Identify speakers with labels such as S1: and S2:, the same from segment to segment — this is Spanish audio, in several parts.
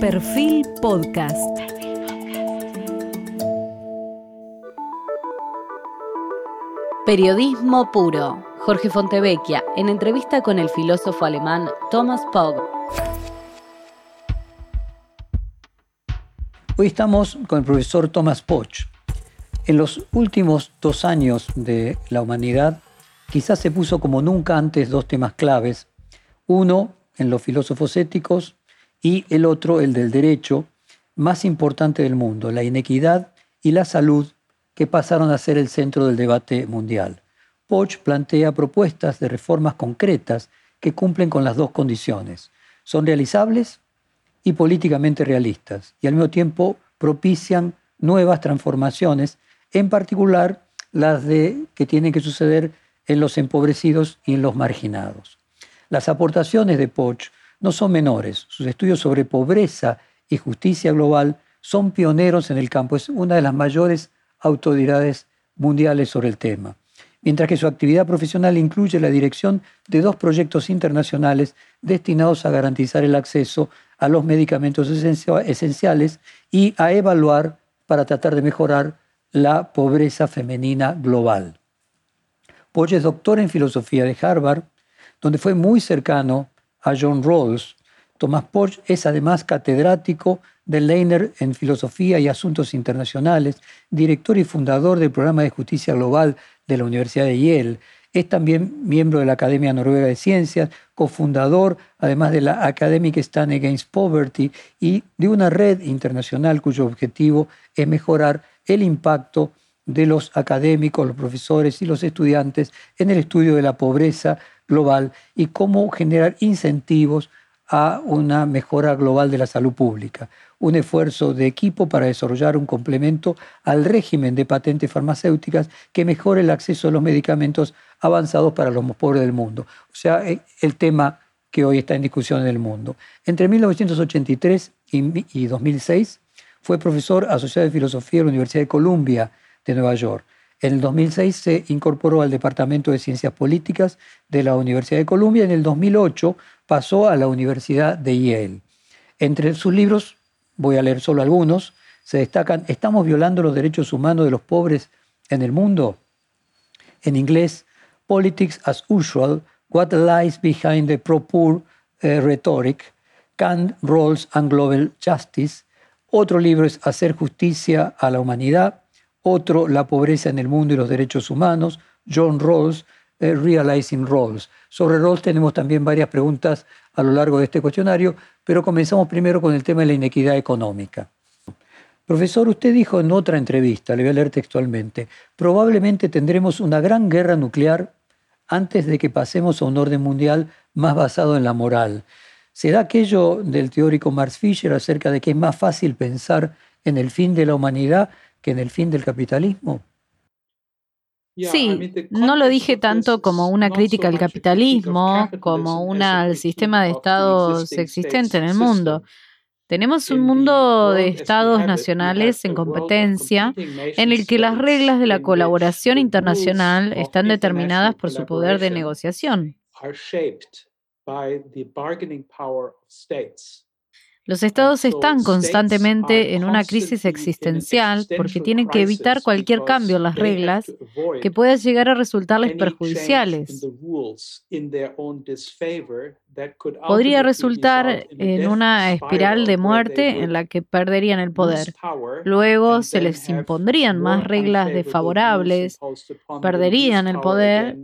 S1: Perfil Podcast. Periodismo puro. Jorge Fontevecchia, en entrevista con el filósofo alemán Thomas Pogge.
S2: Hoy estamos con el profesor Thomas Poch. En los últimos dos años de la humanidad, quizás se puso como nunca antes dos temas claves. Uno, en los filósofos éticos, y el otro, el del derecho, más importante del mundo, la inequidad y la salud, que pasaron a ser el centro del debate mundial. Poch plantea propuestas de reformas concretas que cumplen con las dos condiciones. Son realizables y políticamente realistas, y al mismo tiempo propician nuevas transformaciones, en particular las de, que tienen que suceder en los empobrecidos y en los marginados. Las aportaciones de Poch no son menores. Sus estudios sobre pobreza y justicia global son pioneros en el campo. Es una de las mayores autoridades mundiales sobre el tema. Mientras que su actividad profesional incluye la dirección de dos proyectos internacionales destinados a garantizar el acceso a los medicamentos esenciales y a evaluar para tratar de mejorar la pobreza femenina global. Poch es doctor en filosofía de Harvard, donde fue muy cercano John Rawls. Thomas Poch es además catedrático de Leiner en Filosofía y Asuntos Internacionales, director y fundador del Programa de Justicia Global de la Universidad de Yale. Es también miembro de la Academia Noruega de Ciencias, cofundador, además de la Academic Stand Against Poverty, y de una red internacional cuyo objetivo es mejorar el impacto de los académicos, los profesores y los estudiantes en el estudio de la pobreza global y cómo generar incentivos a una mejora global de la salud pública. Un esfuerzo de equipo para desarrollar un complemento al régimen de patentes farmacéuticas que mejore el acceso a los medicamentos avanzados para los más pobres del mundo. O sea, eh, el tema que hoy está en discusión en el mundo. Entre 1983 y 2006 fue profesor asociado de filosofía de la Universidad de Columbia de Nueva York. En el 2006 se incorporó al Departamento de Ciencias Políticas de la Universidad de Columbia. En el 2008 pasó a la Universidad de Yale. Entre sus libros, voy a leer solo algunos, se destacan ¿Estamos violando los derechos humanos de los pobres en el mundo? En inglés, Politics as Usual, What Lies Behind the Pro-Poor eh, Rhetoric, Kant, Rawls and Global Justice. Otro libro es Hacer justicia a la humanidad, otro, La pobreza en el mundo y los derechos humanos, John Rawls, eh, Realizing Rawls. Sobre Rawls tenemos también varias preguntas a lo largo de este cuestionario, pero comenzamos primero con el tema de la inequidad económica. Profesor, usted dijo en otra entrevista, le voy a leer textualmente, probablemente tendremos una gran guerra nuclear antes de que pasemos a un orden mundial más basado en la moral. ¿Será aquello del teórico Max Fisher acerca de que es más fácil pensar en el fin de la humanidad que en el fin del capitalismo?
S3: Sí, no lo dije tanto como una crítica al capitalismo, como una al sistema de estados existente en el mundo. Tenemos un mundo de estados nacionales en competencia en el que las reglas de la colaboración internacional están determinadas por su poder de negociación. Los estados están constantemente en una crisis existencial porque tienen que evitar cualquier cambio en las reglas que pueda llegar a resultarles perjudiciales. Podría resultar en una espiral de muerte en la que perderían el poder. Luego se les impondrían más reglas desfavorables, perderían el poder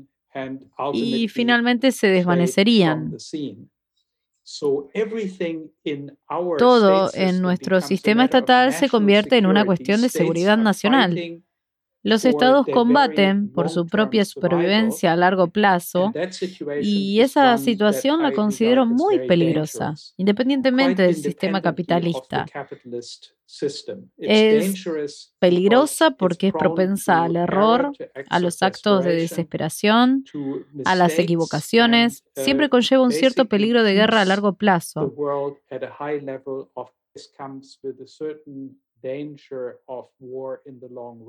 S3: y finalmente se desvanecerían. Todo en nuestro sistema estatal se convierte en una cuestión de seguridad nacional. Los estados combaten por su propia supervivencia a largo plazo y esa situación la considero muy peligrosa, independientemente del sistema capitalista. Es peligrosa porque es propensa al error, a los actos de desesperación, a las equivocaciones. Siempre conlleva un cierto peligro de guerra a largo plazo.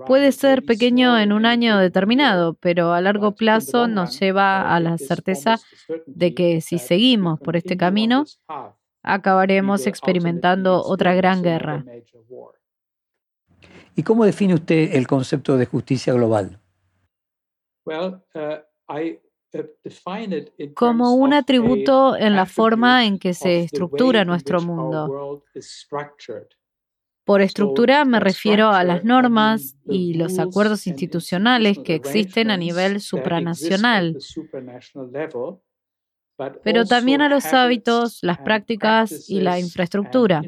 S3: Puede ser pequeño en un año determinado, pero a largo plazo nos lleva a la certeza de que si seguimos por este camino, acabaremos experimentando otra gran guerra.
S2: ¿Y cómo define usted el concepto de justicia global?
S3: Uh, como un atributo en la forma en que se estructura nuestro mundo. Por estructura me refiero a las normas y los acuerdos institucionales que existen a nivel supranacional, pero también a los hábitos, las prácticas y la infraestructura,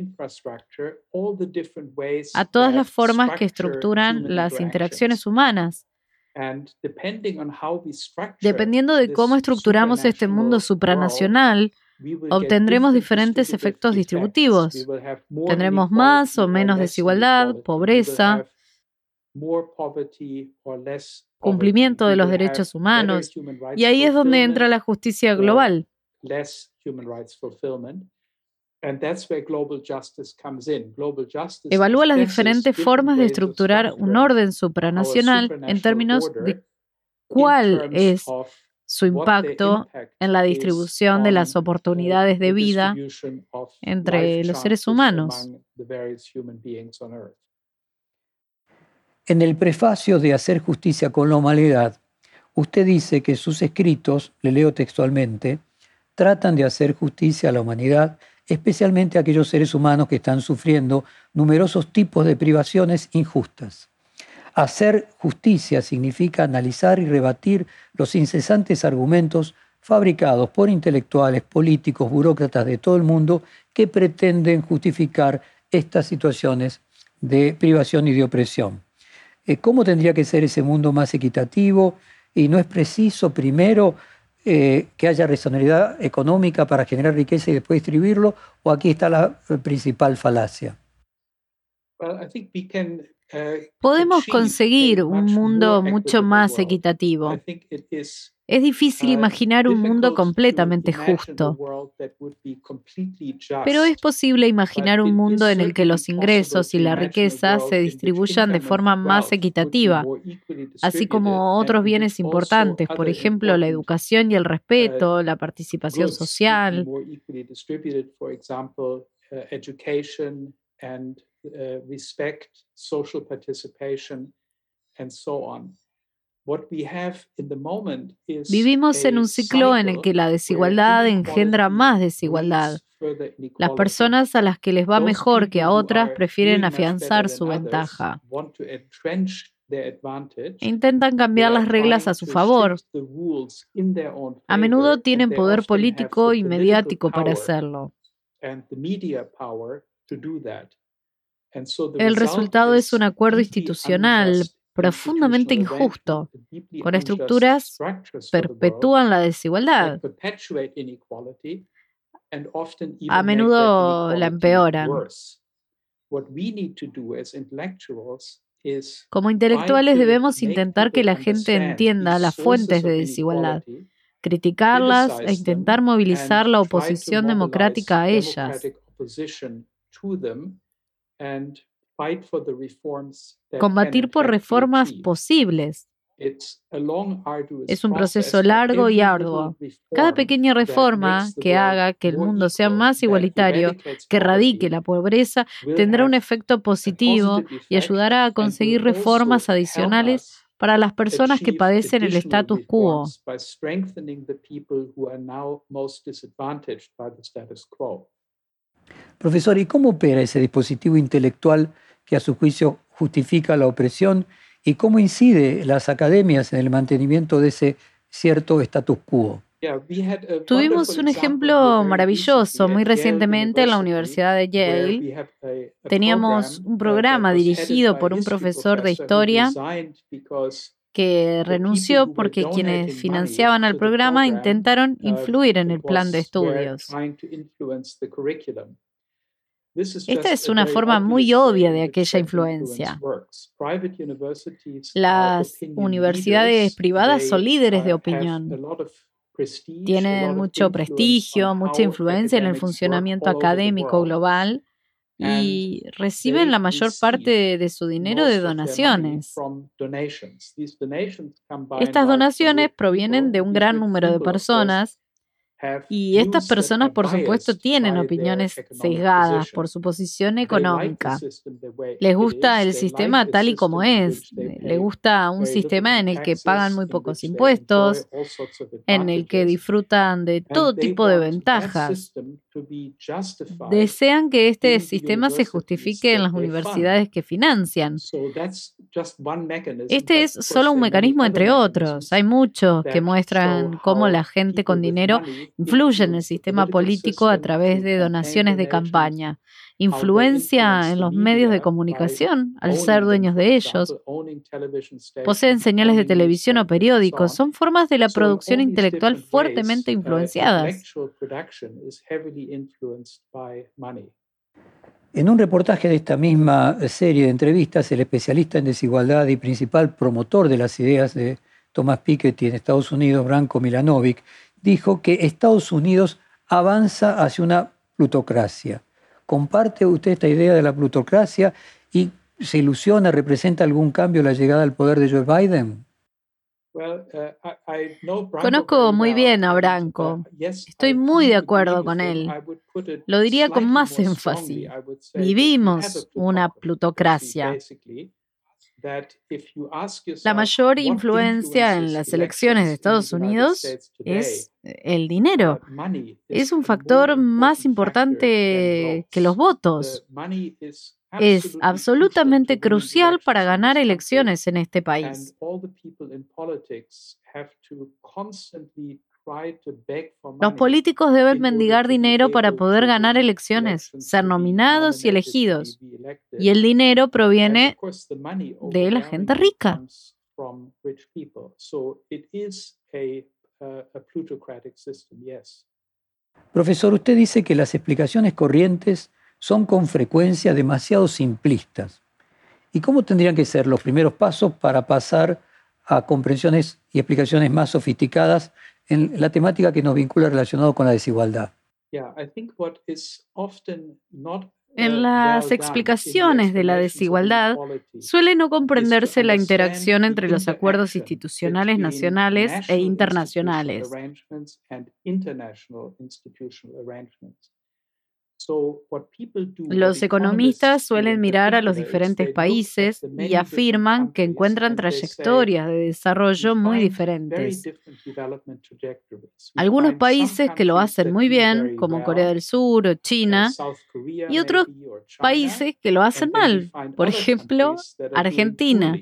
S3: a todas las formas que estructuran las interacciones humanas. Dependiendo de cómo estructuramos este mundo supranacional, obtendremos diferentes efectos distributivos. Tendremos más o menos desigualdad, pobreza, cumplimiento de los derechos humanos, y ahí es donde entra la justicia global. Evalúa las diferentes formas de estructurar un orden supranacional en términos de cuál es su impacto en la distribución de las oportunidades de vida entre los seres humanos.
S2: En el prefacio de Hacer justicia con la humanidad, usted dice que sus escritos, le leo textualmente, tratan de hacer justicia a la humanidad, especialmente a aquellos seres humanos que están sufriendo numerosos tipos de privaciones injustas. Hacer justicia significa analizar y rebatir los incesantes argumentos fabricados por intelectuales, políticos, burócratas de todo el mundo que pretenden justificar estas situaciones de privación y de opresión. Eh, cómo tendría que ser ese mundo más equitativo y no es preciso primero eh, que haya racionalidad económica para generar riqueza y después distribuirlo, o aquí está la eh, principal falacia.
S3: Podemos conseguir un mundo mucho más equitativo. Es difícil uh, imaginar un mundo completamente justo, pero es posible imaginar un mundo en el que los ingresos y la riqueza se distribuyan de forma más equitativa, así como otros bienes importantes, por ejemplo, la educación y el uh, respeto, la participación social. Vivimos en un ciclo en el que la desigualdad engendra más desigualdad. Las personas a las que les va mejor que a otras prefieren afianzar su ventaja. Intentan cambiar las reglas a su favor. A menudo tienen poder político y mediático para hacerlo. El resultado es un acuerdo institucional profundamente injusto, con estructuras perpetúan la desigualdad. A menudo la empeoran. Como intelectuales debemos intentar que la gente entienda las fuentes de desigualdad, criticarlas e intentar movilizar la oposición democrática a ellas. Combatir por reformas posibles. Es un proceso largo y arduo. Cada pequeña reforma que haga que el mundo sea más igualitario, que erradique la pobreza, tendrá un efecto positivo y ayudará a conseguir reformas adicionales para las personas que padecen el status quo.
S2: Profesor, ¿y cómo opera ese dispositivo intelectual que a su juicio justifica la opresión y cómo incide las academias en el mantenimiento de ese cierto status quo.
S3: Tuvimos un ejemplo maravilloso muy recientemente en la Universidad de Yale. Teníamos un programa dirigido por un profesor de historia que renunció porque quienes financiaban al programa intentaron influir en el plan de estudios. Esta es una forma muy obvia de aquella influencia. Las universidades privadas son líderes de opinión. Tienen mucho prestigio, mucha influencia en el funcionamiento académico global y reciben la mayor parte de su dinero de donaciones. Estas donaciones provienen de un gran número de personas Y estas personas, por supuesto, tienen opiniones sesgadas por su posición económica. Les gusta el sistema tal y como es. Les gusta un sistema en el que pagan muy pocos impuestos, en el que disfrutan de todo tipo de ventajas. Desean que este sistema se justifique en las universidades que financian. Este es solo un mecanismo entre otros. Hay muchos que muestran cómo la gente con dinero influye en el sistema político a través de donaciones de campaña, influencia en los medios de comunicación al ser dueños de ellos, poseen señales de televisión o periódicos, son formas de la producción intelectual fuertemente influenciadas.
S2: En un reportaje de esta misma serie de entrevistas, el especialista en desigualdad y principal promotor de las ideas de Thomas Piketty en Estados Unidos, Branko Milanovic, dijo que Estados Unidos avanza hacia una plutocracia. ¿Comparte usted esta idea de la plutocracia y se ilusiona, representa algún cambio la llegada al poder de Joe Biden?
S3: Uh, Conozco muy bien a Branco. Estoy muy de acuerdo con él. Lo diría con más énfasis. Vivimos una plutocracia. La mayor influencia en las elecciones de Estados Unidos es el dinero. Es un factor más importante que los votos. Es absolutamente crucial para ganar elecciones en este país. Los políticos deben mendigar dinero para poder ganar elecciones, ser nominados y elegidos. Y el dinero proviene de la gente rica.
S2: Profesor, usted dice que las explicaciones corrientes son con frecuencia demasiado simplistas. ¿Y cómo tendrían que ser los primeros pasos para pasar a comprensiones y explicaciones más sofisticadas en la temática que nos vincula relacionado con la desigualdad.
S3: En uh, las explicaciones de la desigualdad suele no comprenderse la interacción entre los acuerdos institucionales nacionales e internacionales. Los economistas suelen mirar a los diferentes países y afirman que encuentran trayectorias de desarrollo muy diferentes. Algunos países que lo hacen muy bien, como Corea del Sur o China, y otros países que lo hacen mal, por ejemplo, Argentina.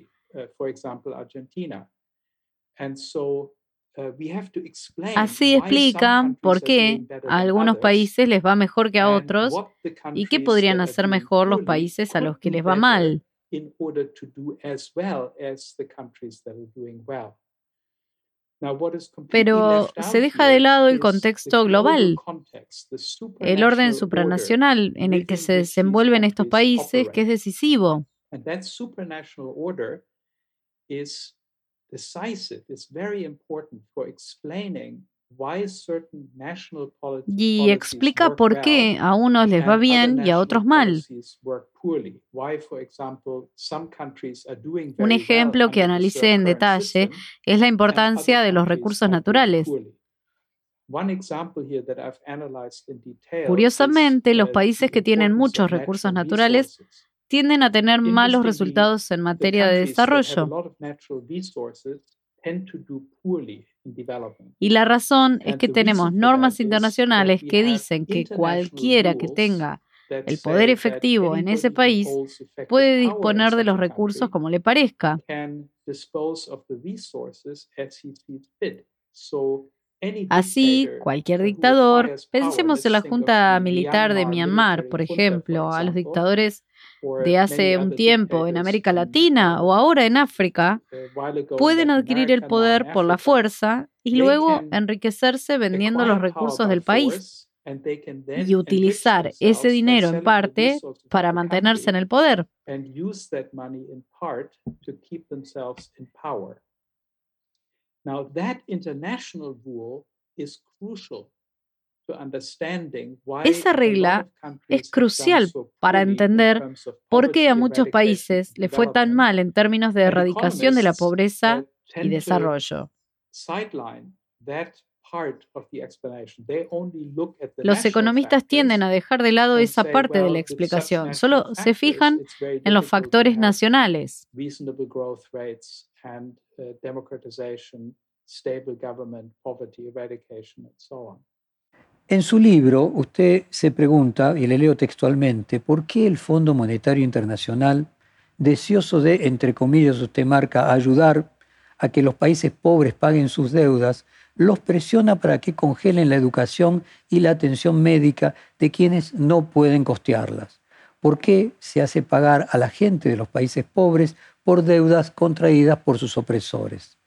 S3: Uh, Así explican por qué a algunos países les va mejor que a otros y qué podrían hacer mejor los países a los que les va mal. Pero se deja de lado el contexto global, el orden supranacional en el que se desenvuelven estos países, que es decisivo. Y explica por qué a unos les va bien y a otros mal. Un ejemplo que analicé en detalle es la importancia de los recursos naturales. Curiosamente, los países que tienen muchos recursos naturales tienden a tener malos resultados en materia de desarrollo. Y la razón es que tenemos normas internacionales que dicen que cualquiera que tenga el poder efectivo en ese país puede disponer de los recursos como le parezca. Así, cualquier dictador, pensemos en la Junta Militar de Myanmar, por ejemplo, a los dictadores de hace un tiempo en América Latina o ahora en África, pueden adquirir el poder por la fuerza y luego enriquecerse vendiendo los recursos del país y utilizar ese dinero en parte para mantenerse en el poder. Now, that international rule is crucial esa regla es crucial para entender por qué a muchos países le fue tan mal en términos de erradicación de la pobreza y desarrollo. Los economistas tienden a dejar de lado esa parte de la explicación, solo se fijan en los factores nacionales.
S2: En su libro, usted se pregunta, y le leo textualmente, ¿por qué el Fondo Monetario Internacional, deseoso de, entre comillas, usted marca, ayudar a que los países pobres paguen sus deudas, los presiona para que congelen la educación y la atención médica de quienes no pueden costearlas. ¿Por qué se hace pagar a la gente de los países pobres por deudas contraídas por sus opresores?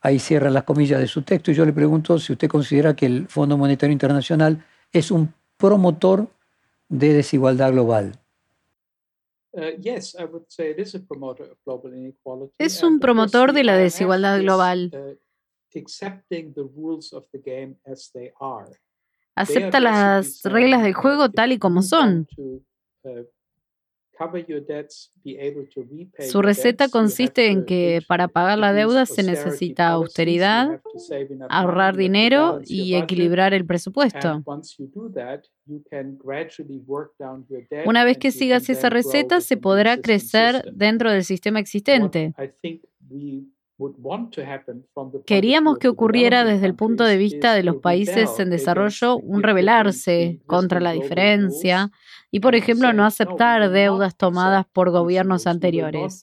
S2: Ahí cierra las comillas de su texto y yo le pregunto si usted considera que el Fondo Monetario Internacional es un promotor de desigualdad global.
S3: Es un promotor de la desigualdad global. Uh, Acepta las reglas del juego tal y como son. Su receta consiste en que para pagar la deuda se necesita austeridad, ahorrar dinero y equilibrar el presupuesto. Una vez que sigas esa receta, se podrá crecer dentro del sistema existente. Queríamos que ocurriera desde el punto de vista de los países en desarrollo un rebelarse contra la diferencia y, por ejemplo, no aceptar deudas tomadas por gobiernos anteriores.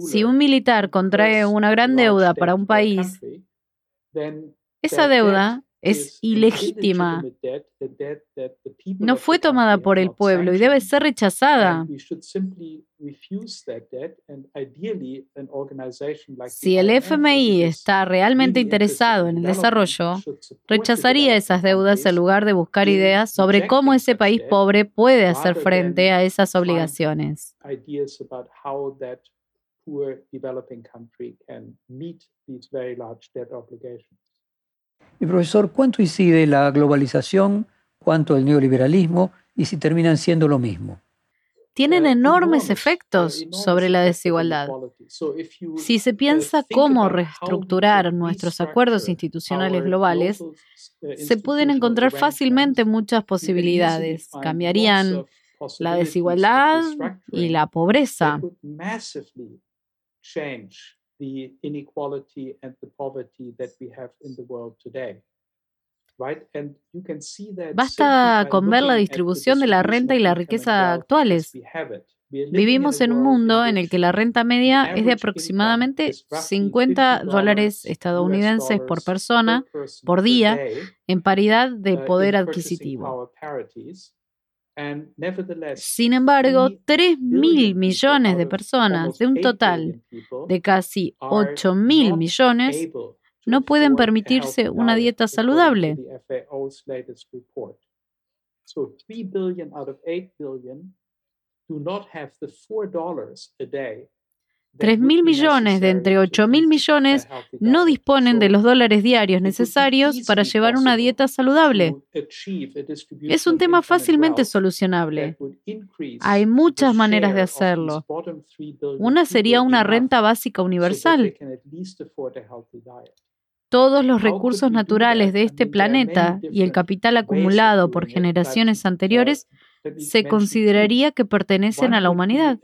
S3: Si un militar contrae una gran deuda para un país, esa deuda es ilegítima. No fue tomada por el pueblo y debe ser rechazada. Si el FMI está realmente interesado en el desarrollo, rechazaría esas deudas en lugar de buscar ideas sobre cómo ese país pobre puede hacer frente a esas obligaciones.
S2: Y profesor, ¿cuánto incide la globalización, cuánto el neoliberalismo y si terminan siendo lo mismo?
S3: Tienen enormes efectos sobre la desigualdad. Si se piensa cómo reestructurar nuestros acuerdos institucionales globales, se pueden encontrar fácilmente muchas posibilidades. Cambiarían la desigualdad y la pobreza. Basta con ver la distribución de la renta y la riqueza actuales. Vivimos en un mundo en el que la renta media es de aproximadamente 50 dólares estadounidenses por persona por día en paridad de uh, poder adquisitivo. Sin embargo, 3 mil millones de personas de un total de casi 8 mil millones no pueden permitirse una dieta saludable. 3 mil millones de entre 8 mil millones no disponen de los dólares diarios necesarios para llevar una dieta saludable. Es un tema fácilmente solucionable. Hay muchas maneras de hacerlo. Una sería una renta básica universal. Todos los recursos naturales de este planeta y el capital acumulado por generaciones anteriores se consideraría que pertenecen a la humanidad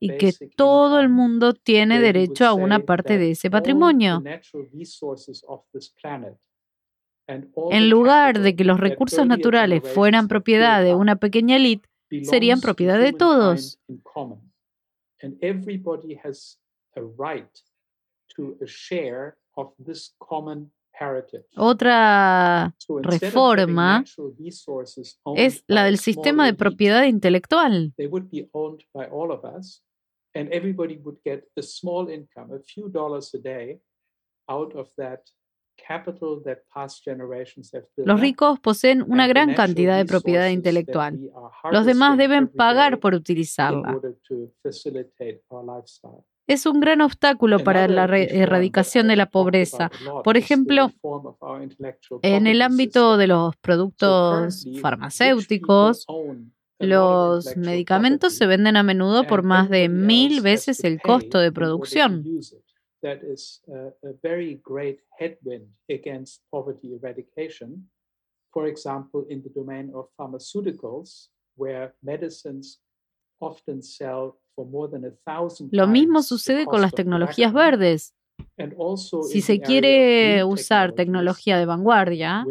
S3: y que todo el mundo tiene derecho a una parte de ese patrimonio. En lugar de que los recursos naturales fueran propiedad de una pequeña élite, serían propiedad de todos. Otra reforma es la del sistema de propiedad intelectual. Los ricos poseen una gran cantidad de propiedad intelectual. Los demás deben pagar por utilizarla es un gran obstáculo para la erradicación de la pobreza. Por ejemplo, en el ámbito de los productos farmacéuticos, Los medicamentos se venden a menudo por más de mil veces el costo de producción.
S1: For example, in the domain of pharmaceuticals, where medicines often sell Lo mismo sucede con las tecnologías verdes. Si se quiere usar tecnología de vanguardia,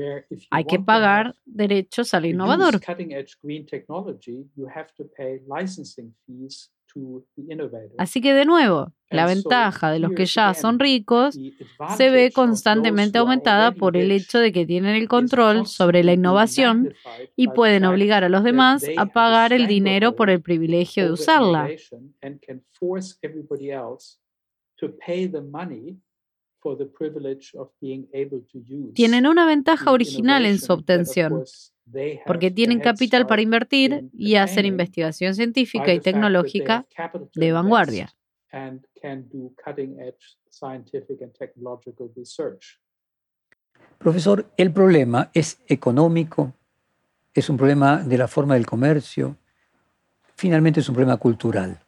S1: hay que pagar derechos al innovador. Así que de nuevo, la ventaja de los que ya son ricos se ve constantemente aumentada por el hecho de que tienen el control sobre la innovación y pueden obligar a los demás a pagar el dinero por el privilegio de usarla. Tienen una ventaja original en su obtención, porque tienen capital para invertir y hacer investigación científica y tecnológica de vanguardia.
S2: Profesor, ¿el problema es económico? ¿Es un problema de la forma del comercio? Finalmente es un problema cultural.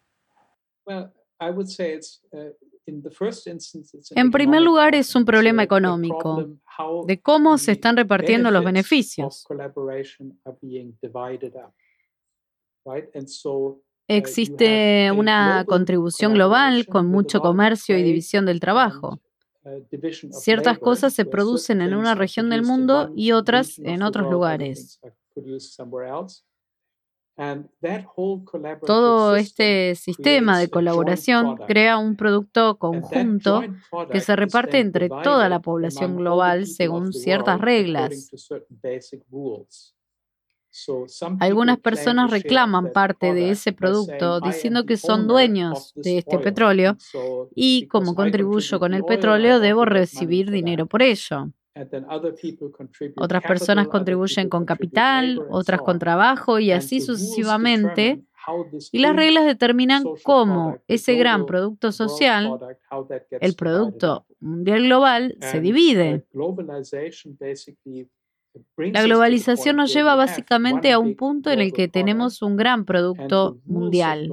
S3: En primer lugar, es un problema económico, de cómo se están repartiendo los beneficios. Uh, Existe una contribución global con mucho comercio y división del trabajo. Uh, Ciertas cosas se producen en una región del mundo y otras en otros lugares. Todo este sistema de colaboración crea un producto conjunto que se reparte entre toda la población global según ciertas reglas. Algunas personas reclaman parte de ese producto diciendo que son dueños de este petróleo y como contribuyo con el petróleo debo recibir dinero por ello. Otras personas contribuyen con capital, otras con trabajo y así sucesivamente. Y las reglas determinan cómo ese gran producto social, el producto mundial global, se divide. La globalización nos lleva básicamente a un punto en el que tenemos un gran producto mundial.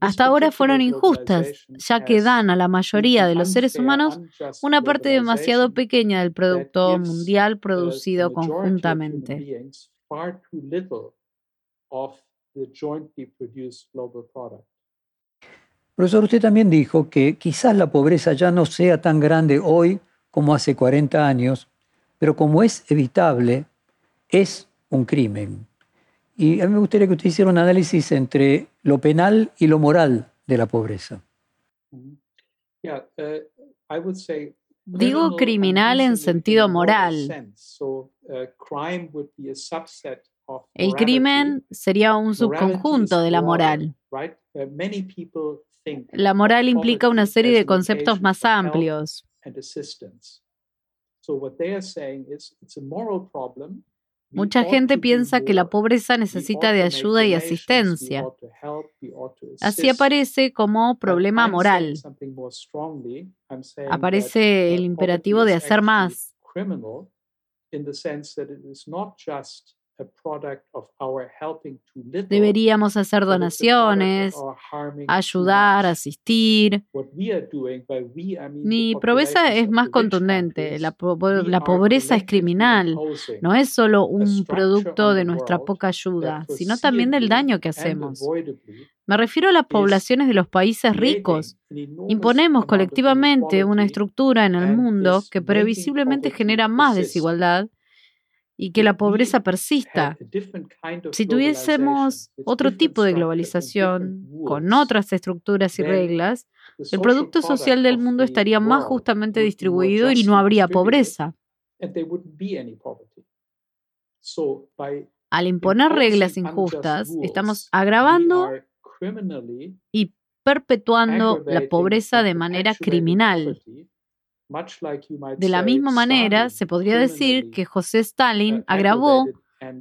S3: Hasta ahora fueron injustas, ya que dan a la mayoría de los seres humanos una parte demasiado pequeña del producto mundial producido conjuntamente.
S2: Profesor, usted también dijo que quizás la pobreza ya no sea tan grande hoy como hace 40 años, pero como es evitable, es un crimen. Y a mí me gustaría que usted hiciera un análisis entre lo penal y lo moral de la pobreza. Uh,
S3: Digo criminal en sentido moral. Uh, El crimen sería un subconjunto de la moral. Uh, la moral implica una serie de conceptos más amplios. Mucha gente piensa que la pobreza necesita de ayuda y asistencia. Así aparece como problema moral. Aparece el imperativo de hacer más. Deberíamos hacer donaciones, ayudar, asistir. Mi pobreza es más contundente. La, la, pobreza es criminal. No es solo un producto de nuestra poca ayuda, sino también del daño que hacemos. Me refiero a las poblaciones de los países ricos. Imponemos colectivamente una estructura en el mundo que previsiblemente genera más desigualdad y que la pobreza persista. Si tuviésemos otro tipo de globalización con otras estructuras y reglas, el producto social del mundo estaría más justamente distribuido y no habría pobreza. Al imponer reglas injustas, estamos agravando y perpetuando la pobreza de manera criminal. De la misma manera, se podría decir que José Stalin agravó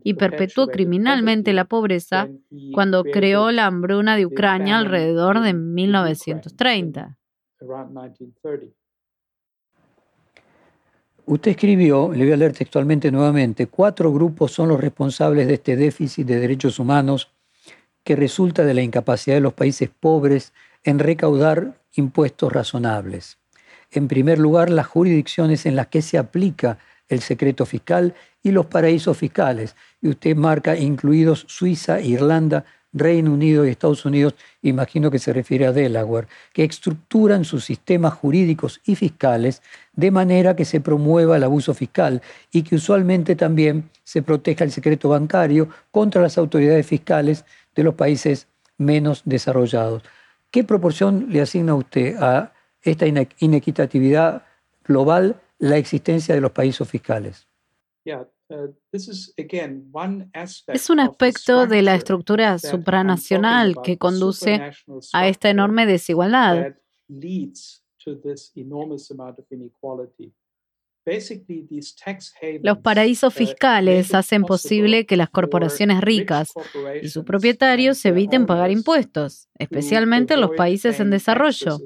S3: y perpetuó criminalmente la pobreza cuando creó la hambruna de Ucrania alrededor de 1930.
S2: Usted escribió, le voy a leer textualmente nuevamente, cuatro grupos son los responsables de este déficit de derechos humanos que resulta de la incapacidad de los países pobres en recaudar impuestos razonables. En primer lugar, las jurisdicciones en las que se aplica el secreto fiscal y los paraísos fiscales. Y usted marca incluidos Suiza, Irlanda, Reino Unido y Estados Unidos, imagino que se refiere a Delaware, que estructuran sus sistemas jurídicos y fiscales de manera que se promueva el abuso fiscal y que usualmente también se proteja el secreto bancario contra las autoridades fiscales de los países menos desarrollados. ¿Qué proporción le asigna usted a esta inequitatividad global la existencia de los países fiscales?
S3: Uh, es un aspecto de la estructura supranacional que conduce a esta enorme desigualdad. Los paraísos fiscales hacen posible que las corporaciones ricas y sus propietarios eviten pagar impuestos, especialmente en los países en desarrollo.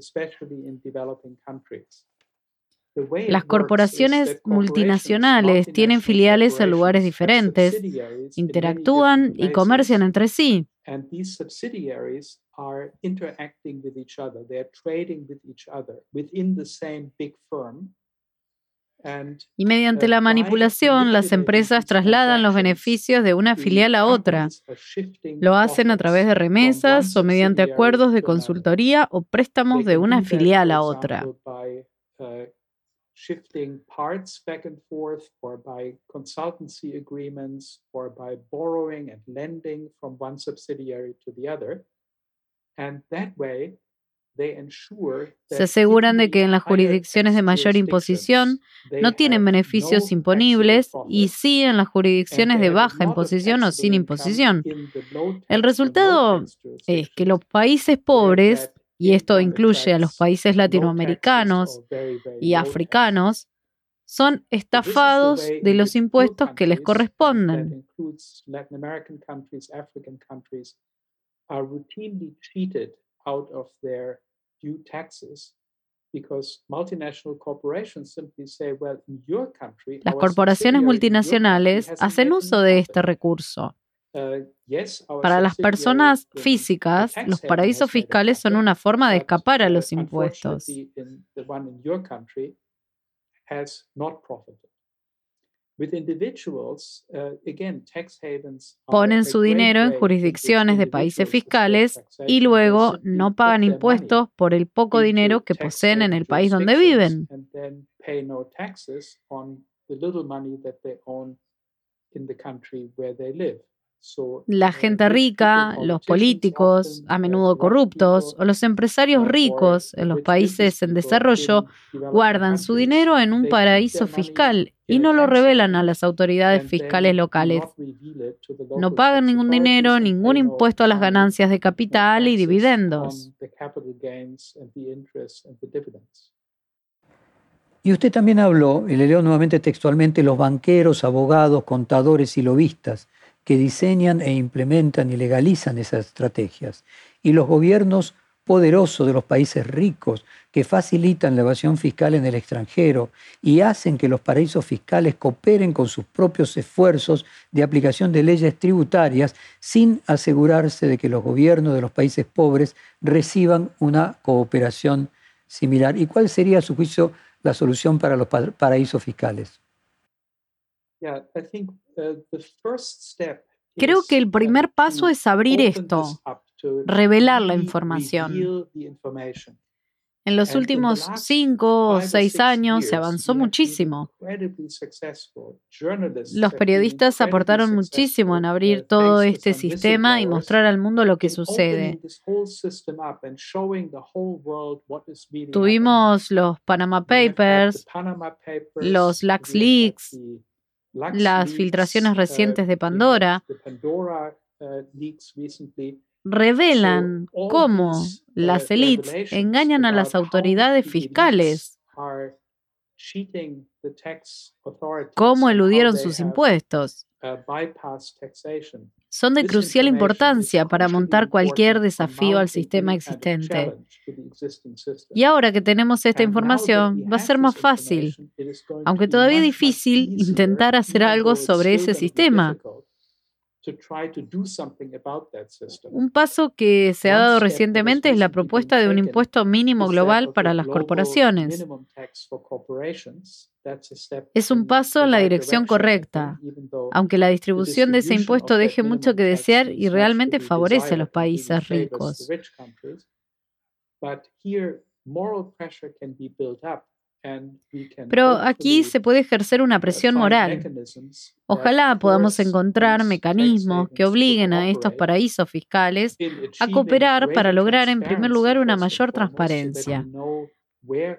S3: Las corporaciones multinacionales tienen filiales en lugares diferentes, interactúan y comercian entre sí. Y mediante la manipulación, las empresas trasladan los beneficios de una filial a otra. Lo hacen a través de remesas o mediante acuerdos de consultoría o préstamos de una filial a otra shifting parts back and forth, or by consultancy agreements, or by borrowing and lending from one subsidiary to the other. And that way, se aseguran de que en las jurisdicciones de mayor imposición no tienen beneficios imponibles y sí en las jurisdicciones de baja imposición o sin imposición. El resultado es que los países pobres y esto incluye a los países latinoamericanos y africanos, son estafados de los impuestos que les corresponden. Las corporaciones multinacionales hacen uso de este recurso. Uh, Para las personas físicas, los paraísos fiscales son una forma de escapar a los impuestos. Ponen su dinero en jurisdicciones de países fiscales y luego no pagan impuestos por el poco dinero que poseen en el país donde viven. La gente rica, los políticos, a menudo corruptos, o los empresarios ricos en los países en desarrollo guardan su dinero en un paraíso fiscal y no lo revelan a las autoridades fiscales locales. No pagan ningún dinero, ningún impuesto a las ganancias de capital y dividendos.
S2: Y usted también habló, y le leo nuevamente textualmente, los banqueros, abogados, contadores y lobistas que diseñan e implementan y legalizan esas estrategias, y los gobiernos poderosos de los países ricos que facilitan la evasión fiscal en el extranjero y hacen que los paraísos fiscales cooperen con sus propios esfuerzos de aplicación de leyes tributarias sin asegurarse de que los gobiernos de los países pobres reciban una cooperación similar. ¿Y cuál sería, a su juicio, la solución para los paraísos fiscales?
S3: Creo que el primer paso es abrir esto, revelar la información. En los últimos cinco o seis años se avanzó muchísimo. Los periodistas aportaron muchísimo en abrir todo este sistema y mostrar al mundo lo que sucede. Tuvimos los Panama Papers, los Lux Leaks, las filtraciones recientes de Pandora revelan cómo las élites engañan a las autoridades fiscales, cómo eludieron sus impuestos. Son de crucial importancia para montar cualquier desafío al sistema existente. Y ahora que tenemos esta información, va a ser más fácil, aunque todavía difícil, intentar hacer algo sobre ese sistema. Un paso que se ha dado recientemente es la propuesta de un impuesto mínimo global para las corporaciones. Es un paso en la dirección correcta, aunque la distribución de ese impuesto deje mucho que desear y realmente favorece a los países ricos. Pero aquí se puede ejercer una presión moral. Ojalá podamos encontrar mecanismos que obliguen a estos paraísos fiscales a cooperar para lograr, en primer lugar, una mayor transparencia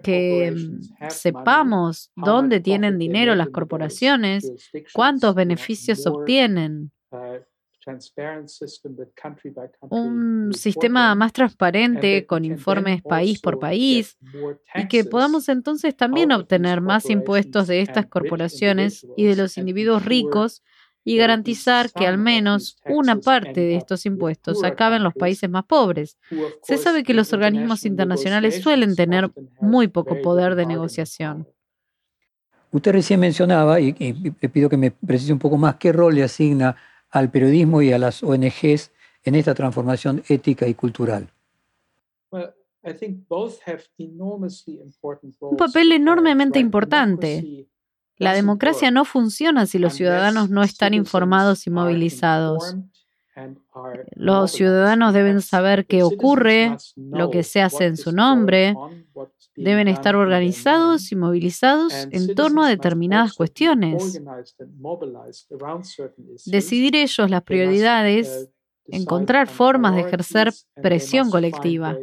S3: que mm, sepamos dónde tienen dinero las corporaciones, cuántos beneficios obtienen. Un sistema más transparente con informes país por país y que podamos entonces también obtener más impuestos de estas corporaciones y de los individuos ricos y garantizar que al menos una parte de estos impuestos acabe en los países más pobres. Se sabe que los organismos internacionales suelen tener muy poco poder de negociación.
S2: Usted recién mencionaba, y, le pido que me precise un poco más, qué rol le asigna al periodismo y a las ONGs en esta transformación ética y cultural.
S3: Un papel enormemente importante. La democracia no funciona si los ciudadanos no están informados y movilizados. Los ciudadanos deben saber qué ocurre, lo que se hace en su nombre, deben estar organizados y movilizados en torno a determinadas cuestiones. Decidir ellos las prioridades encontrar formas de ejercer presión colectiva.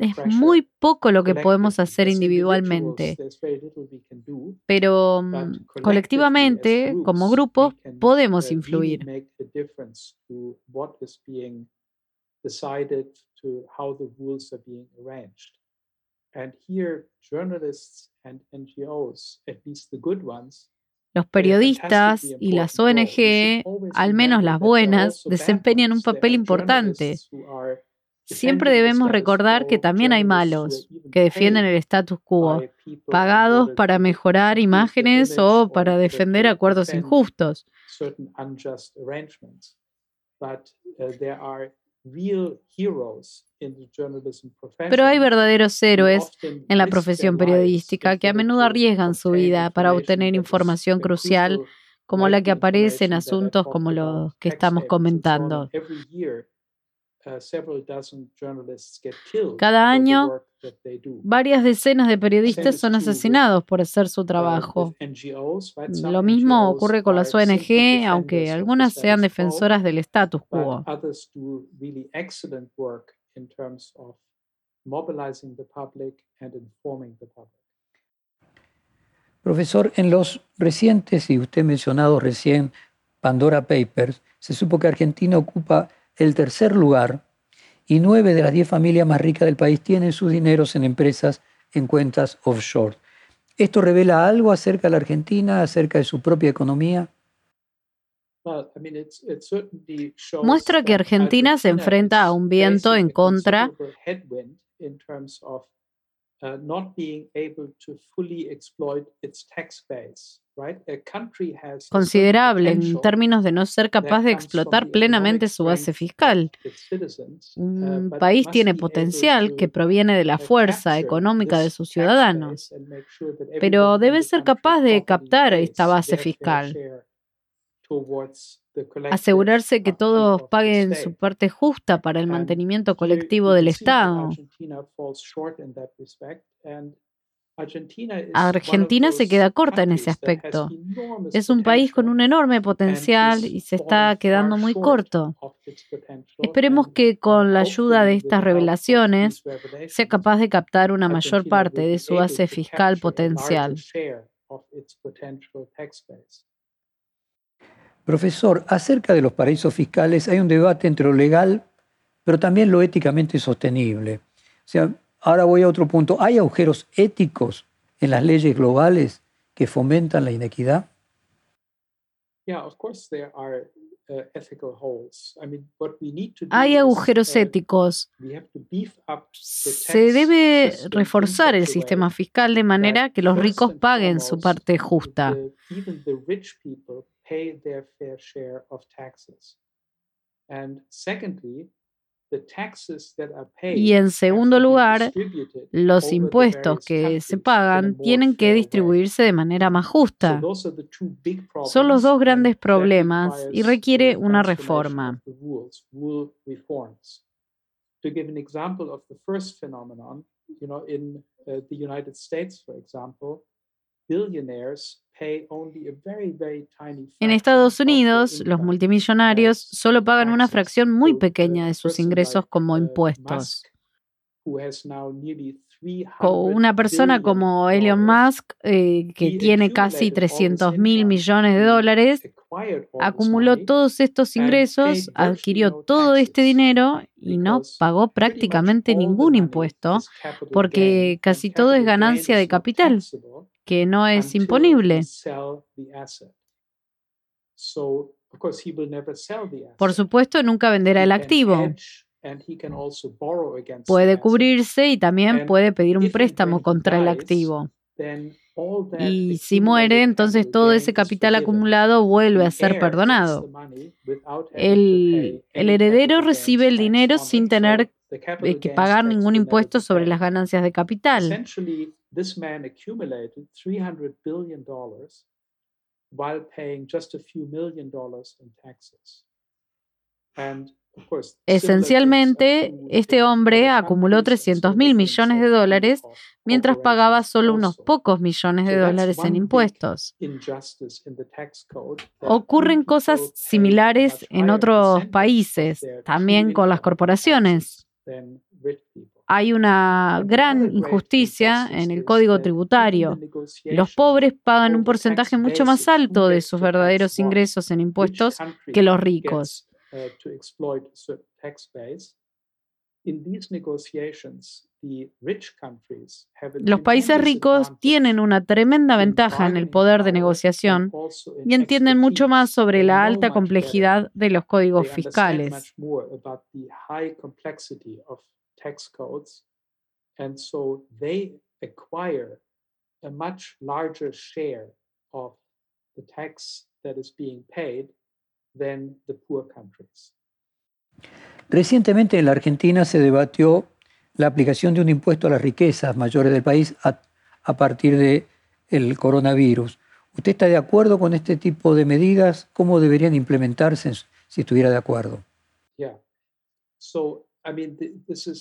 S3: Es muy poco lo que podemos hacer individualmente, pero mm, colectivamente, como grupos, podemos influir. And here, journalists and NGOs, at least the good ones, los periodistas y las ONG, al menos las buenas, desempeñan un papel importante. Siempre debemos recordar que también hay malos que defienden el status quo, pagados para mejorar imágenes o para defender acuerdos injustos. Pero hay verdaderos héroes en la profesión periodística que a menudo arriesgan su vida para obtener información crucial como la que aparece en asuntos como los que estamos comentando. Uh, Cada año, varias decenas de periodistas son asesinados por hacer su uh, trabajo. Lo mismo ocurre con las ONG, aunque algunas sean defensoras del status quo.
S2: Profesor, en los recientes y usted mencionado recién Pandora Papers, se supo que Argentina ocupa el tercer lugar y nueve de las diez familias más ricas del país tienen sus dineros en empresas en cuentas offshore. ¿Esto revela algo acerca de la Argentina, acerca de su propia economía?
S3: Muestra que Argentina se enfrenta a un viento en contra considerable en términos de no ser capaz de explotar plenamente su base fiscal. Un uh, país tiene potencial que proviene de la fuerza económica de sus ciudadanos, pero debe ser capaz de captar esta base fiscal asegurarse que todos paguen su parte justa para el mantenimiento colectivo del Estado. Argentina se queda corta en ese aspecto. Es un país con un enorme potencial y se está quedando muy corto. Esperemos que con la ayuda de estas revelaciones sea capaz de captar una mayor parte de su base fiscal potencial.
S2: Profesor, acerca de los paraísos fiscales hay un debate entre lo legal, pero también lo éticamente sostenible. O sea, ahora voy a otro punto. ¿Hay agujeros éticos en las leyes globales que fomentan la inequidad?
S3: Hay agujeros uh, éticos. Se debe reforzar el sistema fiscal de manera que los ricos paguen su parte justa. Y en segundo lugar, los impuestos que se pagan tienen que distribuirse de manera más justa. Son los dos grandes problemas y requiere una reforma. En Estados Unidos, los multimillonarios solo pagan una fracción muy pequeña de sus ingresos como uh, impuestos. Una persona como Elon Musk, eh, que tiene casi 300 mil millones de dólares, acumuló todos estos ingresos, adquirió todo este dinero y no pagó prácticamente ningún impuesto porque casi todo es ganancia de capital que no es imponible. Por supuesto, nunca venderá el activo. Puede cubrirse y también puede pedir un préstamo contra el activo. Y si muere, entonces todo ese capital acumulado vuelve a ser perdonado. El, el heredero recibe el dinero sin tener que pagar ningún impuesto sobre las ganancias de capital. This man accumulated $300 billion while paying just a few million dollars in taxes. And Esencialmente, este hombre acumuló 300 mil millones de dólares mientras pagaba solo unos pocos millones de dólares en impuestos. Ocurren cosas similares en otros países, también con las corporaciones hay una gran injusticia en el código tributario. Los pobres pagan un porcentaje mucho más alto de sus verdaderos ingresos en impuestos que los ricos. Los países ricos tienen una tremenda ventaja en el poder de negociación y entienden mucho más sobre la alta complejidad de los códigos fiscales. Tax codes. And so they acquire a much larger share of the tax that is being paid than the poor countries.
S2: Recientemente en la Argentina se debatió la aplicación de un impuesto a las riquezas mayores del país a, a partir del el coronavirus. ¿Usted está de acuerdo con este tipo de medidas? ¿Cómo deberían implementarse si estuviera de acuerdo?
S1: Yeah. So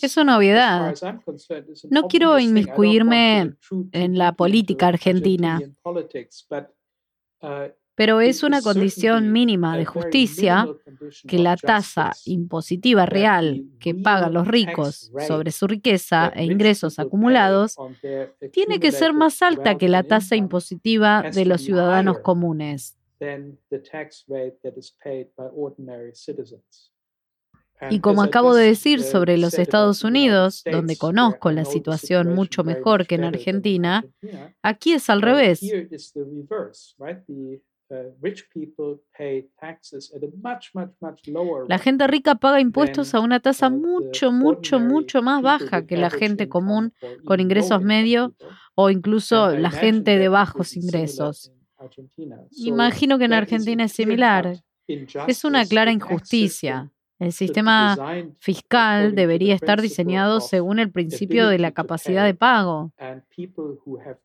S3: es una obviedad. No quiero inmiscuirme en la política argentina, uh, pero es una condición mínima de justicia que la tasa impositiva real que pagan los ricos sobre su riqueza e ingresos acumulados tiene que ser más alta que la tasa impositiva de los ciudadanos comunes. Y como acabo de decir sobre los Estados Unidos, donde conozco la situación mucho mejor que en Argentina, aquí es al revés. La gente rica paga impuestos a una tasa mucho, mucho, mucho más baja que la gente común con ingresos medios o incluso la gente de bajos ingresos. Imagino que en Argentina es similar. Es una clara injusticia. El sistema fiscal debería estar diseñado según el principio de la capacidad de pago.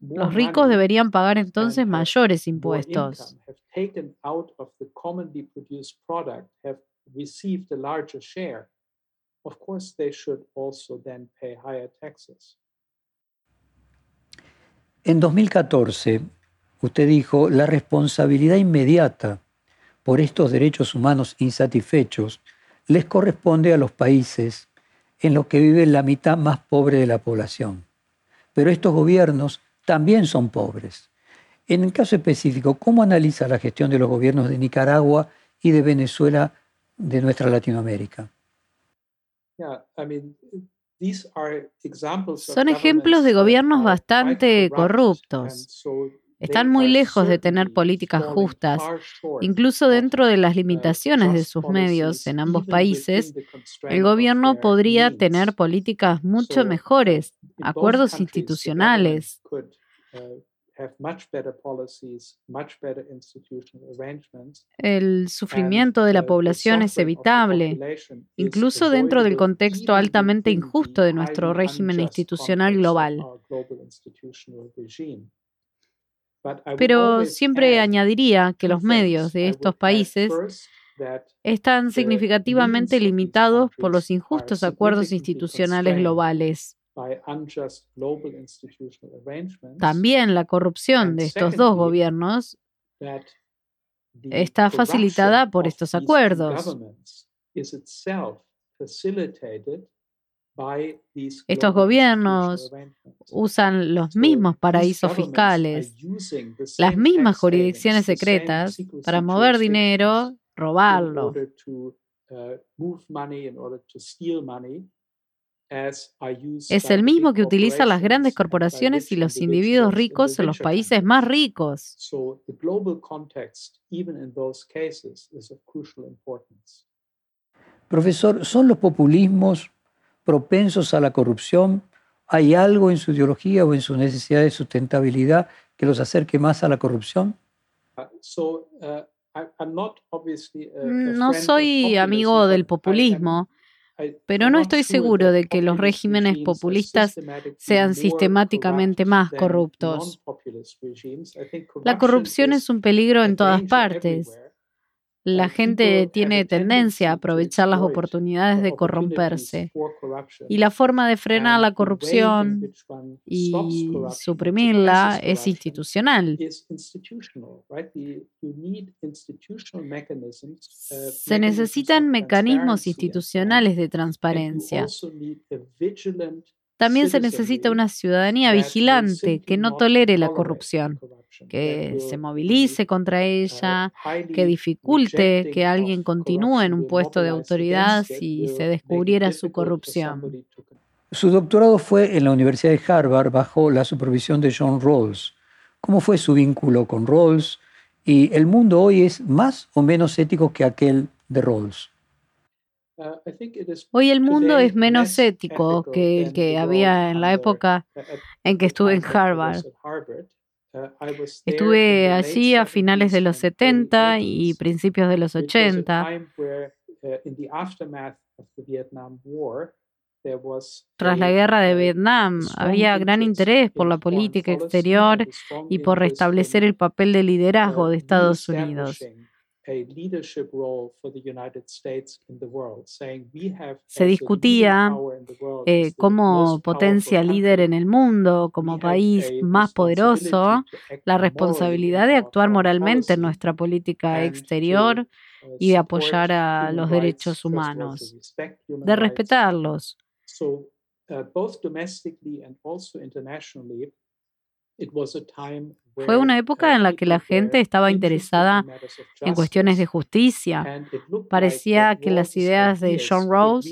S3: Los ricos deberían pagar entonces mayores impuestos.
S2: En 2014, usted dijo, la responsabilidad inmediata por estos derechos humanos insatisfechos les corresponde a los países en los que vive la mitad más pobre de la población. Pero estos gobiernos también son pobres. En el caso específico, ¿cómo analiza la gestión de los gobiernos de Nicaragua y de Venezuela de nuestra Latinoamérica?
S3: Son ejemplos de gobiernos bastante corruptos. Están muy lejos de tener políticas justas, incluso dentro de las limitaciones de sus medios en ambos países. El gobierno podría tener políticas mucho mejores, acuerdos institucionales. El sufrimiento de la población es evitable, incluso dentro del contexto altamente injusto de nuestro régimen institucional global. Pero siempre añadiría que los medios de estos países están significativamente limitados por los injustos acuerdos institucionales globales. También la corrupción de estos dos gobiernos está facilitada por estos acuerdos. Estos gobiernos usan los mismos paraísos fiscales, las mismas jurisdicciones secretas para mover dinero, robarlo. Es el mismo que utiliza las grandes corporaciones y los individuos ricos en los países más ricos.
S2: Profesor, ¿son los populismos propensos a la corrupción? ¿Hay algo en su ideología o en su necesidad de sustentabilidad que los acerque más a la corrupción? Uh, uh,
S3: mm, no soy amigo del populismo, pero no estoy seguro de que los regímenes populistas sean sistemáticamente más corruptos. La corrupción es un peligro en todas partes. La gente tiene tendencia a aprovechar las oportunidades de corromperse. Y la forma de frenar la corrupción y suprimirla es institucional. Se necesitan mecanismos institucionales de transparencia. También se necesita una ciudadanía vigilante que no tolere la corrupción que se movilice contra ella, que dificulte que alguien continúe en un puesto de autoridad si se descubriera su corrupción.
S2: Su doctorado fue en la Universidad de Harvard bajo la supervisión de John Rawls. ¿Cómo fue su vínculo con Rawls? ¿Y el mundo hoy es más o menos ético que aquel de Rawls?
S3: Uh, hoy el mundo es menos ético que el que había en la época en que estuve en Harvard. Uh, Estuve allí a finales de los 70 y principios de los 80. Uh, Tras la guerra de Vietnam, había gran interés por la política exterior y por restablecer el papel de liderazgo de Estados Unidos. Se discutía eh, como potencia líder en el mundo, como país más poderoso, la responsabilidad de actuar moralmente en nuestra política exterior uh, y de apoyar a los derechos humanos, de respetarlos. Fue una época en la que la gente estaba interesada en cuestiones de justicia. Parecía que las ideas de John Rawls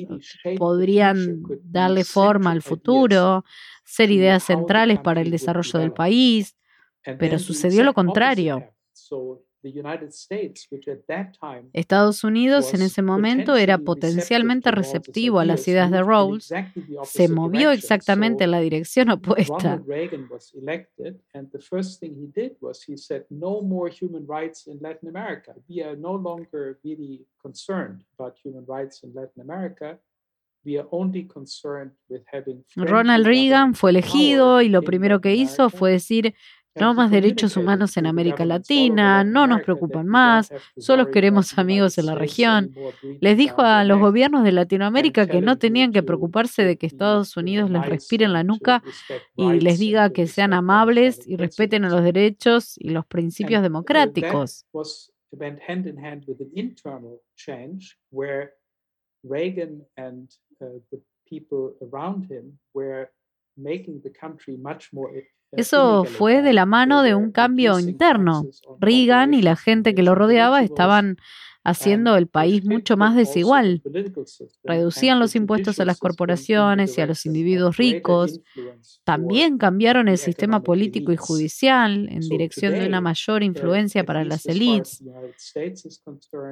S3: podrían darle forma al futuro, ser ideas centrales para el desarrollo del país, pero sucedió lo contrario. Estados Unidos en ese momento era potencialmente receptivo a las ideas de Rawls, se movió exactamente en la dirección opuesta. Ronald Reagan fue elegido y lo primero que hizo fue decir, no más derechos humanos en América Latina, no nos preocupan más, solo queremos amigos en la región. Les dijo a los gobiernos de Latinoamérica que no tenían que preocuparse de que Estados Unidos les respire en la nuca y les diga que sean amables y respeten a los derechos y los principios democráticos. Reagan Eso fue de la mano de un cambio interno. Reagan y la gente que lo rodeaba estaban haciendo el país mucho más desigual. Reducían los impuestos a las corporaciones y a los individuos ricos. También cambiaron el sistema político y judicial en dirección de una mayor influencia para las élites.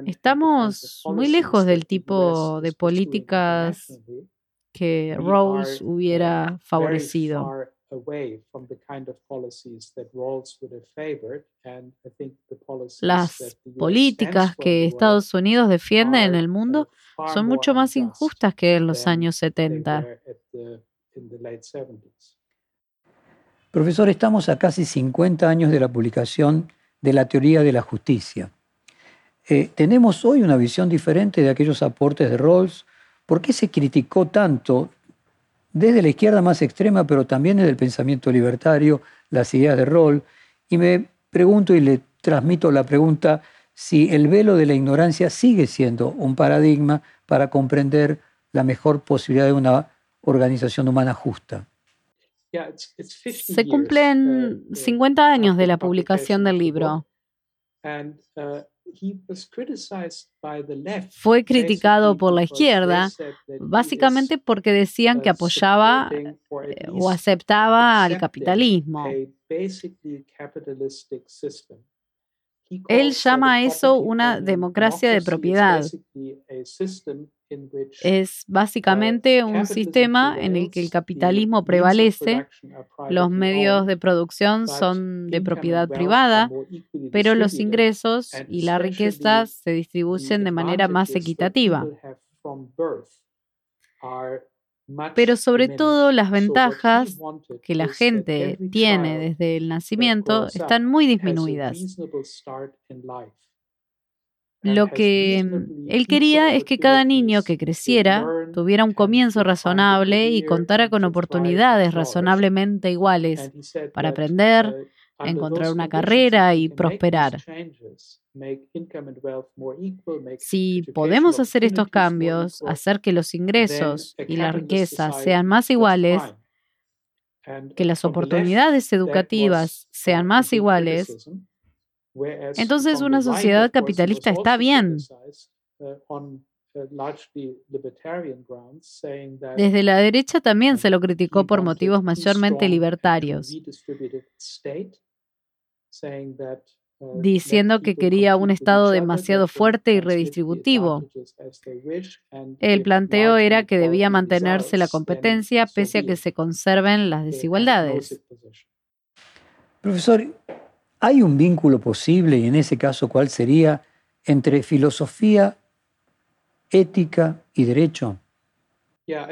S3: Estamos muy lejos del tipo de políticas que Rawls hubiera favorecido las políticas que Estados Unidos defiende en el mundo son mucho más injustas que en los años 70.
S2: Profesor, estamos a casi 50 años de la publicación de la teoría de la justicia. Eh, ¿Tenemos hoy una visión diferente de aquellos aportes de Rawls? ¿Por qué se criticó tanto desde la izquierda más extrema, pero también desde el pensamiento libertario, las ideas de rol. Y me pregunto y le transmito la pregunta si el velo de la ignorancia sigue siendo un paradigma para comprender la mejor posibilidad de una organización humana justa.
S3: Se cumplen 50 uh, años de la publicación del libro. Uh, fue criticado por la izquierda básicamente porque decían que apoyaba eh, o aceptaba al capitalismo. Él llama a eso una democracia de propiedad. Es básicamente un sistema en el que el capitalismo prevalece, los medios de producción son de propiedad privada, pero los ingresos y la riqueza se distribuyen de manera más equitativa. Pero sobre todo las ventajas que la gente tiene desde el nacimiento están muy disminuidas. Lo que él quería es que cada niño que creciera tuviera un comienzo razonable y contara con oportunidades razonablemente iguales para aprender, encontrar una carrera y prosperar. Si podemos hacer estos cambios, hacer que los ingresos y la riqueza sean más iguales, que las oportunidades educativas sean más iguales, entonces una sociedad capitalista está bien. Desde la derecha también se lo criticó por motivos mayormente libertarios, uh, diciendo que quería un Estado demasiado fuerte y redistributivo. El planteo era que debía mantenerse la competencia pese a que se conserven las desigualdades.
S2: Profesor, ¿Hay un vínculo posible, y en ese caso cuál sería, entre filosofía, ética y derecho?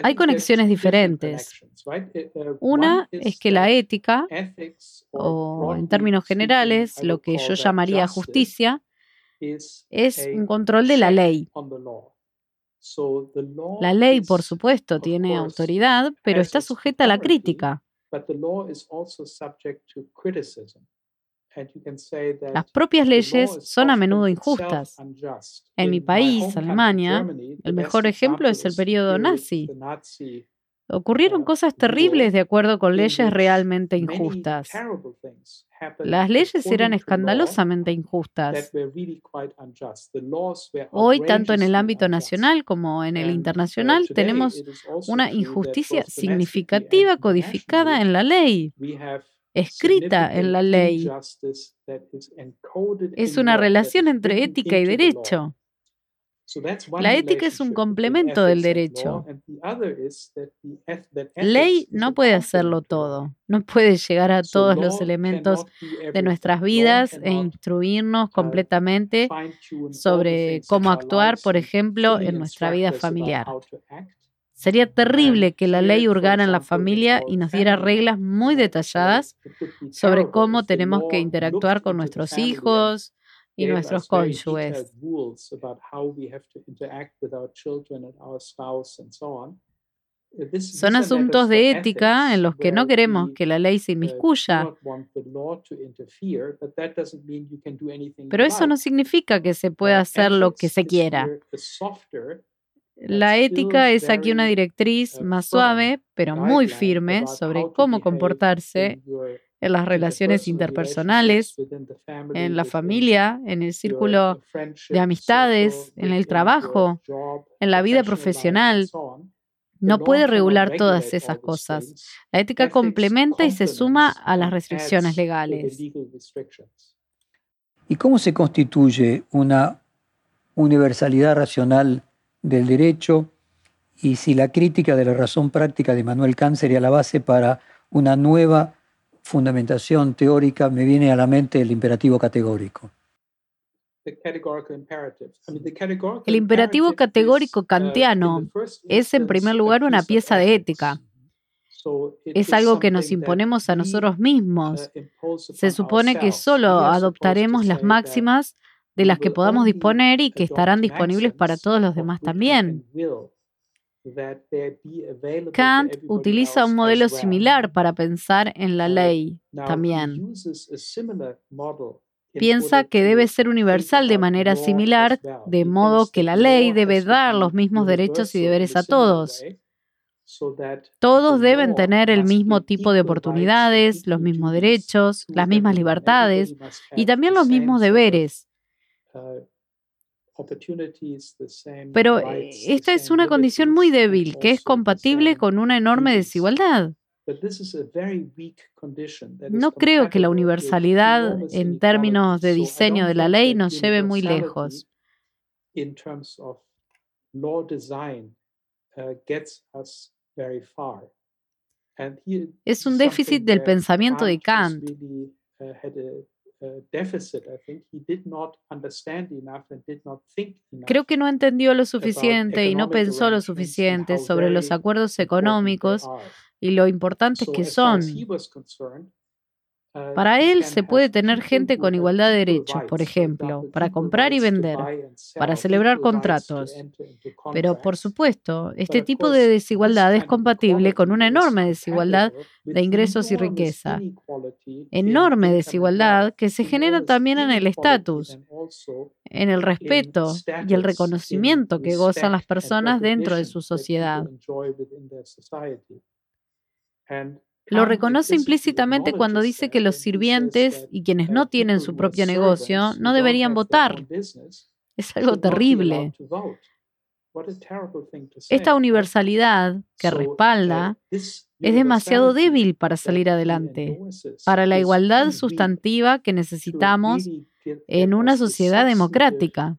S3: Hay conexiones diferentes. Uh, Una es que la ética, o en términos generales, lo que yo llamaría justicia, es un control de la ley. La ley, por supuesto, tiene autoridad, pero está sujeta a la crítica. Las propias leyes son a menudo injustas. En mi país, Alemania, el mejor ejemplo es el periodo nazi. Ocurrieron uh, cosas terribles de acuerdo con leyes realmente injustas. Las leyes eran escandalosamente injustas. Hoy, tanto en el ámbito nacional como en el uh, internacional, tenemos una injusticia significativa codificada en la ley escrita en la ley. Es una relación entre ética y derecho. La ética es un complemento del derecho. Ley no puede hacerlo todo, no puede llegar a todos los elementos de nuestras vidas e instruirnos completamente sobre cómo actuar, por ejemplo, en nuestra vida familiar. Sería terrible que la ley hurgara en la familia y nos diera reglas muy detalladas sobre cómo tenemos que interactuar con nuestros hijos y nuestros cónyuges. Son asuntos de ética en los que no queremos que la ley se inmiscuya. Pero eso no significa que se pueda hacer lo que se quiera. La ética es aquí una directriz más suave, pero muy firme sobre cómo comportarse en las relaciones interpersonales, en la familia, en el círculo de amistades, en el trabajo, en la vida profesional. No puede regular todas esas cosas. La ética complementa y se suma a las restricciones legales.
S2: ¿Y cómo se constituye una universalidad racional del derecho y si la crítica de la razón práctica de Manuel Kant sería la base para una nueva fundamentación teórica, me viene a la mente el imperativo categórico.
S3: El imperativo categórico uh, kantiano es en primer lugar una pieza de ética. Es algo que nos imponemos a nosotros mismos. Uh, Se supone que solo adoptaremos las máximas de las que podamos disponer y que estarán disponibles para todos los demás también. Kant utiliza un modelo similar para pensar en la ley también. Piensa que debe ser universal de manera similar, de modo que la ley debe dar los mismos derechos y deberes a todos. Todos deben tener el mismo tipo de oportunidades, los mismos derechos, las mismas libertades y también los mismos deberes. Uh, pero eh, esta es una condición muy débil que es compatible con una enorme desigualdad. No creo que la universalidad en términos de diseño de la ley nos lleve muy lejos. Es un déficit del pensamiento de Kant. Creo que no entendió lo suficiente y no pensó lo suficiente sobre los acuerdos económicos y lo importantes que son. Uh, para él se puede tener gente con igualdad de derechos, por ejemplo, para comprar y vender, para celebrar contratos. Pero, por supuesto, este tipo de desigualdad es compatible con una enorme desigualdad de ingresos y riqueza. Enorme desigualdad que se genera también en el estatus, en el respeto y el reconocimiento que gozan las personas dentro de su sociedad. Lo reconoce implícitamente cuando dice que los sirvientes y quienes no tienen su propio negocio no deberían votar. Es algo terrible. Esta universalidad que respalda es demasiado débil para salir adelante, para la igualdad sustantiva que necesitamos en una sociedad democrática.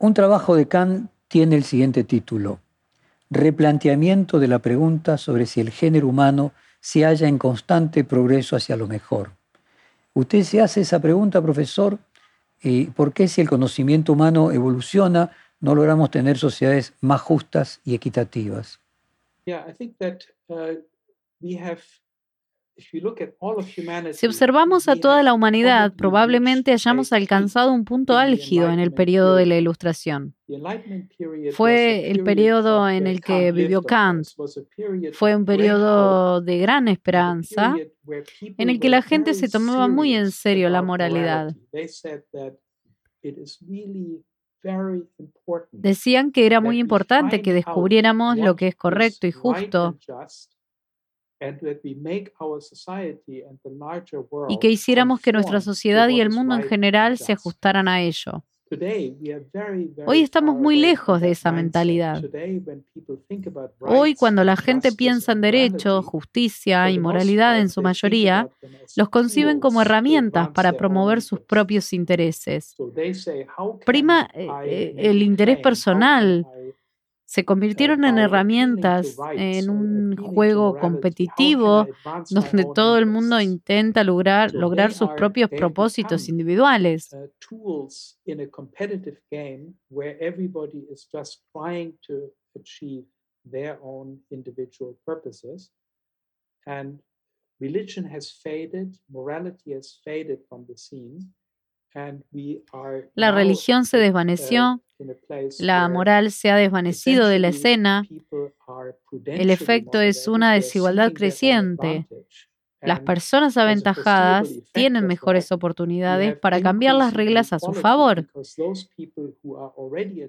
S2: Un trabajo de Kant tiene el siguiente título, Replanteamiento de la pregunta sobre si el género humano se halla en constante progreso hacia lo mejor. Usted se hace esa pregunta, profesor, ¿y ¿por qué si el conocimiento humano evoluciona no logramos tener sociedades más justas y equitativas?
S3: Si observamos a toda la humanidad, probablemente hayamos alcanzado un punto álgido en el periodo de la Ilustración. Fue el periodo en el que vivió Kant. Fue un periodo de gran esperanza en el que la gente se tomaba muy en serio la moralidad. Decían que era muy importante que descubriéramos lo que es correcto y justo y que hiciéramos que nuestra sociedad y el mundo en general se ajustaran a ello. Hoy estamos muy lejos de esa mentalidad. Hoy cuando la gente piensa en derecho, justicia y moralidad en su mayoría, los conciben como herramientas para promover sus propios intereses. Prima eh, eh, el interés personal, se convirtieron en herramientas en un juego competitivo donde todo el mundo intenta lograr, lograr sus propios propósitos individuales. religion has faded, morality has faded from the scene. La religión se uh, desvaneció, la moral se ha desvanecido de la escena, el efecto es una desigualdad creciente Las personas aventajadas tienen mejores oportunidades para cambiar las reglas a su favor.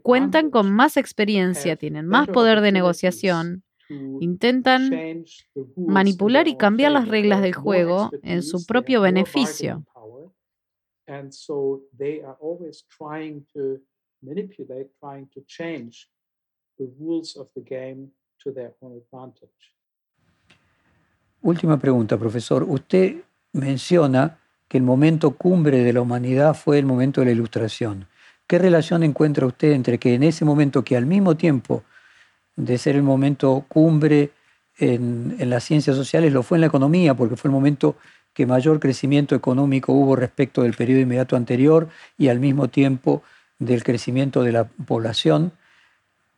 S3: Cuentan con más experiencia, tienen más poder de negociación, intentan manipular y cambiar las reglas del juego en su propio beneficio.
S2: Última pregunta, profesor. Usted menciona que el momento cumbre de la humanidad fue el momento de la ilustración. ¿Qué relación encuentra usted entre que en ese momento, que al mismo tiempo de ser el momento cumbre en, las ciencias sociales, lo fue en la economía, porque fue el momento que mayor crecimiento económico hubo respecto del periodo inmediato anterior y al mismo tiempo del crecimiento de la población,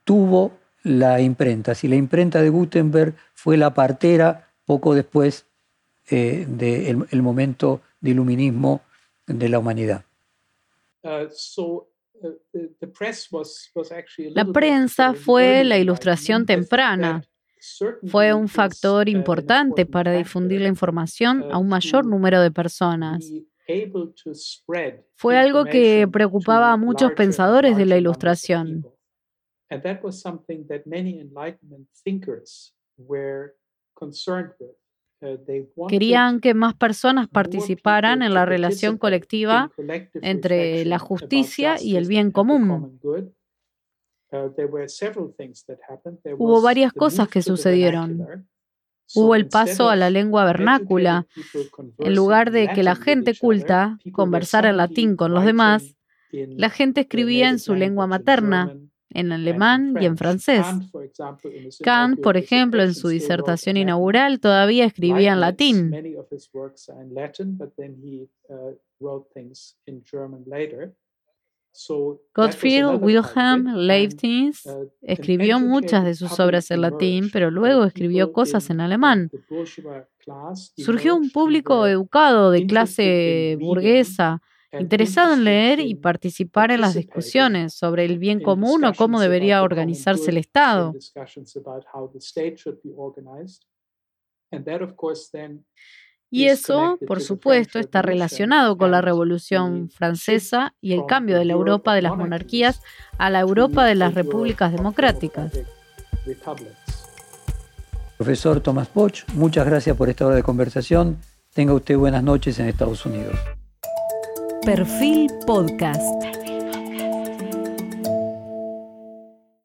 S2: tuvo la imprenta. Si la imprenta de Gutenberg fue la partera poco después eh, del momento de iluminismo de la humanidad.
S3: Uh, uh, la prensa fue la ilustración temprana. Fue un factor uh, importante para difundir la información a un mayor número de personas. Fue algo que preocupaba a muchos pensadores de la ilustración. Uh, Querían que más personas participaran en la relación colectiva entre la justicia y el bien común. Uh, Hubo varias cosas que sucedieron. Hubo el paso a la lengua vernácula. En lugar de que la gente culta conversara en latín con los demás, la gente escribía en su lengua materna, en alemán y en francés. Kant, por ejemplo, en su disertación inaugural todavía escribía en latín. Gottfried Wilhelm Leibniz uh, escribió muchas de sus obras en latín, pero luego escribió cosas en alemán. Surgió un público educado de clase burguesa interesado en leer y participar en las discusiones sobre el bien común o cómo debería organizarse el Estado. Y eso, por supuesto, está relacionado con la Revolución Francesa y el cambio de la Europa de las monarquías a la Europa de las repúblicas democráticas.
S2: Profesor Thomas Poch, muchas gracias por esta hora de conversación. Tenga usted buenas noches en Estados Unidos.
S4: Perfil Podcast.